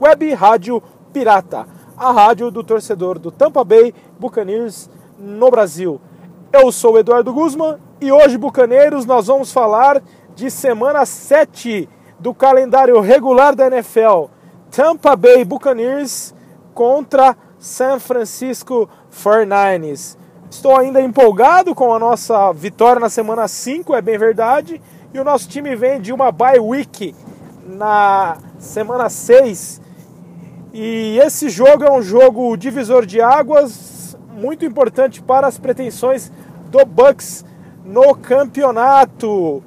Web Rádio Pirata, a rádio do torcedor do Tampa Bay Buccaneers no Brasil. Eu sou Eduardo Guzman e hoje, Bucaneiros, nós vamos falar de semana 7 do calendário regular da NFL. Tampa Bay Buccaneers contra San Francisco 49ers. Estou ainda empolgado com a nossa vitória na semana 5, é bem verdade. E o nosso time vem de uma bye week na semana 6. E esse jogo é um jogo divisor de águas, muito importante para as pretensões do Bucks no campeonato.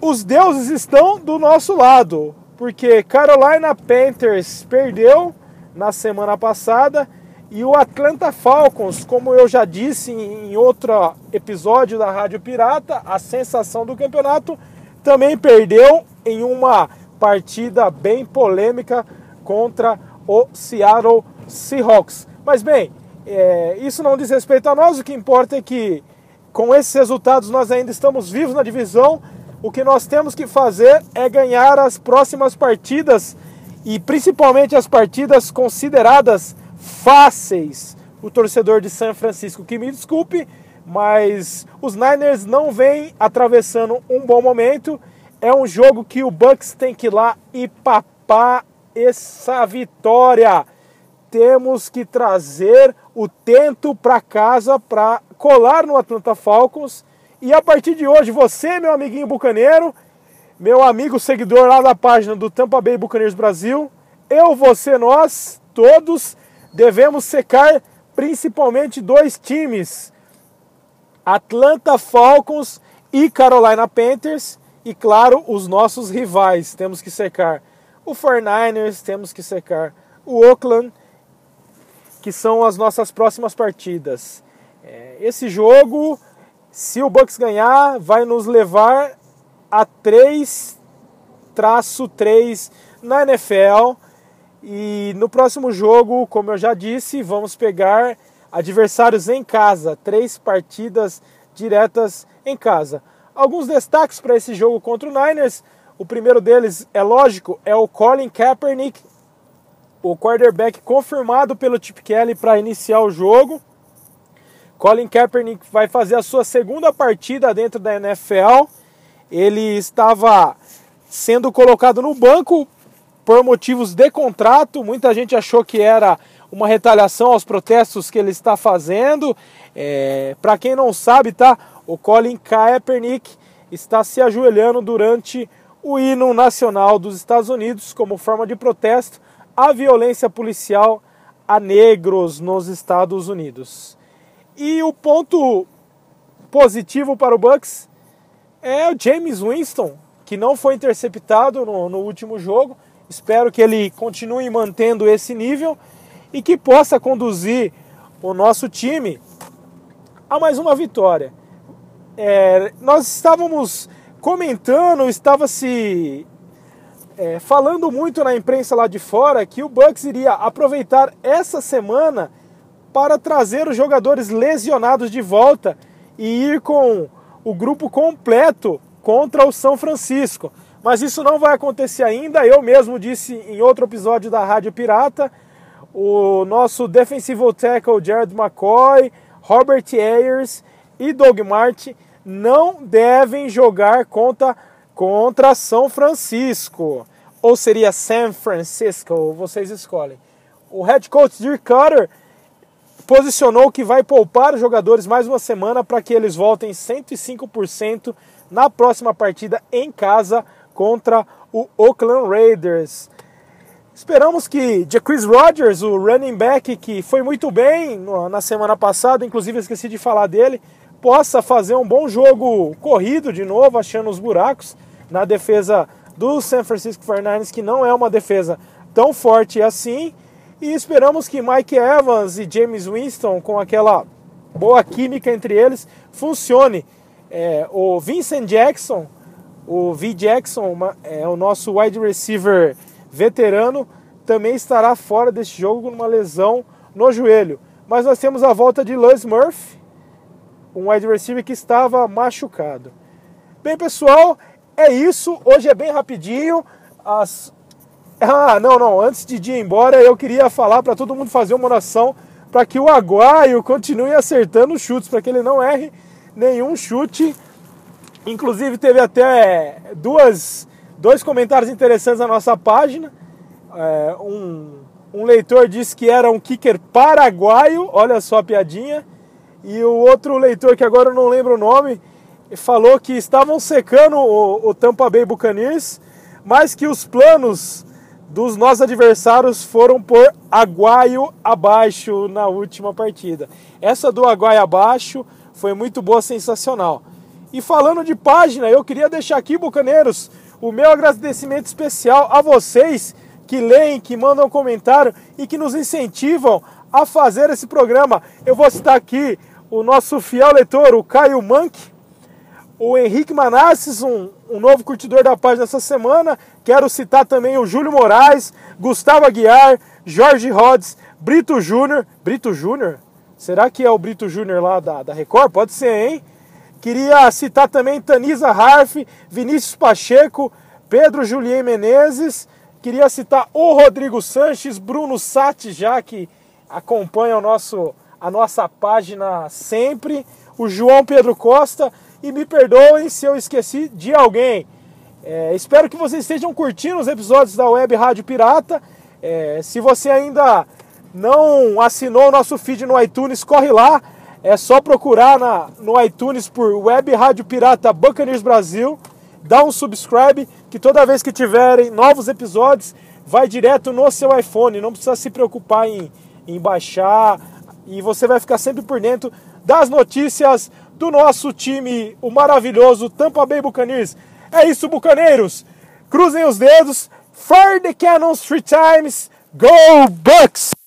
Os deuses estão do nosso lado, porque Carolina Panthers perdeu na semana passada e o Atlanta Falcons, como eu já disse em outro episódio da Rádio Pirata, a sensação do campeonato também perdeu em uma partida bem polêmica contra o Seattle Seahawks. Mas bem, é, isso não diz respeito a nós, o que importa é que com esses resultados nós ainda estamos vivos na divisão. O que nós temos que fazer é ganhar as próximas partidas e principalmente as partidas consideradas fáceis. O torcedor de São Francisco que me desculpe, mas os Niners não vêm atravessando um bom momento. É um jogo que o Bucks tem que ir lá e papar essa vitória. Temos que trazer o tento para casa para colar no Atlanta Falcons. E a partir de hoje, você, meu amiguinho bucaneiro, meu amigo seguidor lá da página do Tampa Bay Buccaneers Brasil, eu, você, nós, todos devemos secar principalmente dois times: Atlanta Falcons e Carolina Panthers. E claro, os nossos rivais. Temos que secar o 49ers, temos que secar o Oakland, que são as nossas próximas partidas. É, esse jogo, se o Bucks ganhar, vai nos levar a 3-3 na NFL e no próximo jogo, como eu já disse, vamos pegar adversários em casa, três partidas diretas em casa. Alguns destaques para esse jogo contra o Niners. O primeiro deles, é lógico, é o Colin Kaepernick, o quarterback confirmado pelo Chip Kelly para iniciar o jogo. Colin Kaepernick vai fazer a sua segunda partida dentro da NFL. Ele estava sendo colocado no banco por motivos de contrato. Muita gente achou que era uma retaliação aos protestos que ele está fazendo. É, Para quem não sabe, tá? O Colin Kaepernick está se ajoelhando durante o hino nacional dos Estados Unidos como forma de protesto à violência policial a negros nos Estados Unidos. E o ponto positivo para o Bucks é o James Winston, que não foi interceptado no, no último jogo, Espero que ele continue mantendo esse nível e que possa conduzir o nosso time a mais uma vitória. É, nós estávamos comentando, estava se é, falando muito na imprensa lá de fora que o Bucks iria aproveitar essa semana para trazer os jogadores lesionados de volta e ir com o grupo completo contra o São Francisco. Mas isso não vai acontecer ainda. Eu mesmo disse em outro episódio da Rádio Pirata, o nosso defensive tackle Jared McCoy, Robert Ayers e Doug Martin não devem jogar contra, contra São Francisco. Ou seria San Francisco, vocês escolhem. O head coach Dirk Cutter posicionou que vai poupar os jogadores mais uma semana para que eles voltem 105% na próxima partida em casa contra o Oakland Raiders. Esperamos que Jacquizz Rodgers, o running back que foi muito bem na semana passada, inclusive esqueci de falar dele, possa fazer um bom jogo corrido de novo, achando os buracos na defesa do San Francisco 49ers, que não é uma defesa tão forte assim. E esperamos que Mike Evans e James Winston, com aquela boa química entre eles, funcione. É, o Vincent Jackson o V. Jackson, uma, é o nosso wide receiver veterano, também estará fora deste jogo com uma lesão no joelho. Mas nós temos a volta de Luz Murphy, um wide receiver que estava machucado. Bem, pessoal, é isso. Hoje é bem rapidinho. As, Ah, não, não. Antes de ir embora, eu queria falar para todo mundo fazer uma oração para que o Aguaio continue acertando os chutes, para que ele não erre nenhum chute. Inclusive, teve até duas, dois comentários interessantes na nossa página. É, um, um leitor disse que era um kicker paraguaio, olha só a piadinha. E o outro leitor, que agora eu não lembro o nome, falou que estavam secando o, o Tampa Bay Buccaneers, mas que os planos dos nossos adversários foram por Aguaio abaixo na última partida. Essa do Aguaio abaixo foi muito boa, sensacional. E falando de página, eu queria deixar aqui, Bucaneiros, o meu agradecimento especial a vocês que leem, que mandam comentário e que nos incentivam a fazer esse programa. Eu vou citar aqui o nosso fiel leitor, o Caio Mank, o Henrique Manasses, um, um novo curtidor da página essa semana. Quero citar também o Júlio Moraes, Gustavo Aguiar, Jorge Rhodes, Brito Júnior. Brito Júnior? Será que é o Brito Júnior lá da, da Record? Pode ser, hein? Queria citar também Tanisa Harf, Vinícius Pacheco, Pedro Julien Menezes. Queria citar o Rodrigo Sanches, Bruno Sati, já que acompanha o nosso, a nossa página sempre, o João Pedro Costa e me perdoem se eu esqueci de alguém. É, espero que vocês estejam curtindo os episódios da Web Rádio Pirata. É, se você ainda não assinou o nosso feed no iTunes, corre lá. É só procurar na, no iTunes por Web Rádio Pirata Buccaneers Brasil. Dá um subscribe que toda vez que tiverem novos episódios vai direto no seu iPhone. Não precisa se preocupar em, em baixar e você vai ficar sempre por dentro das notícias do nosso time, o maravilhoso Tampa Bay Buccaneers. É isso, bucaneiros. Cruzem os dedos. Fire the cannons three times. Go Bucks!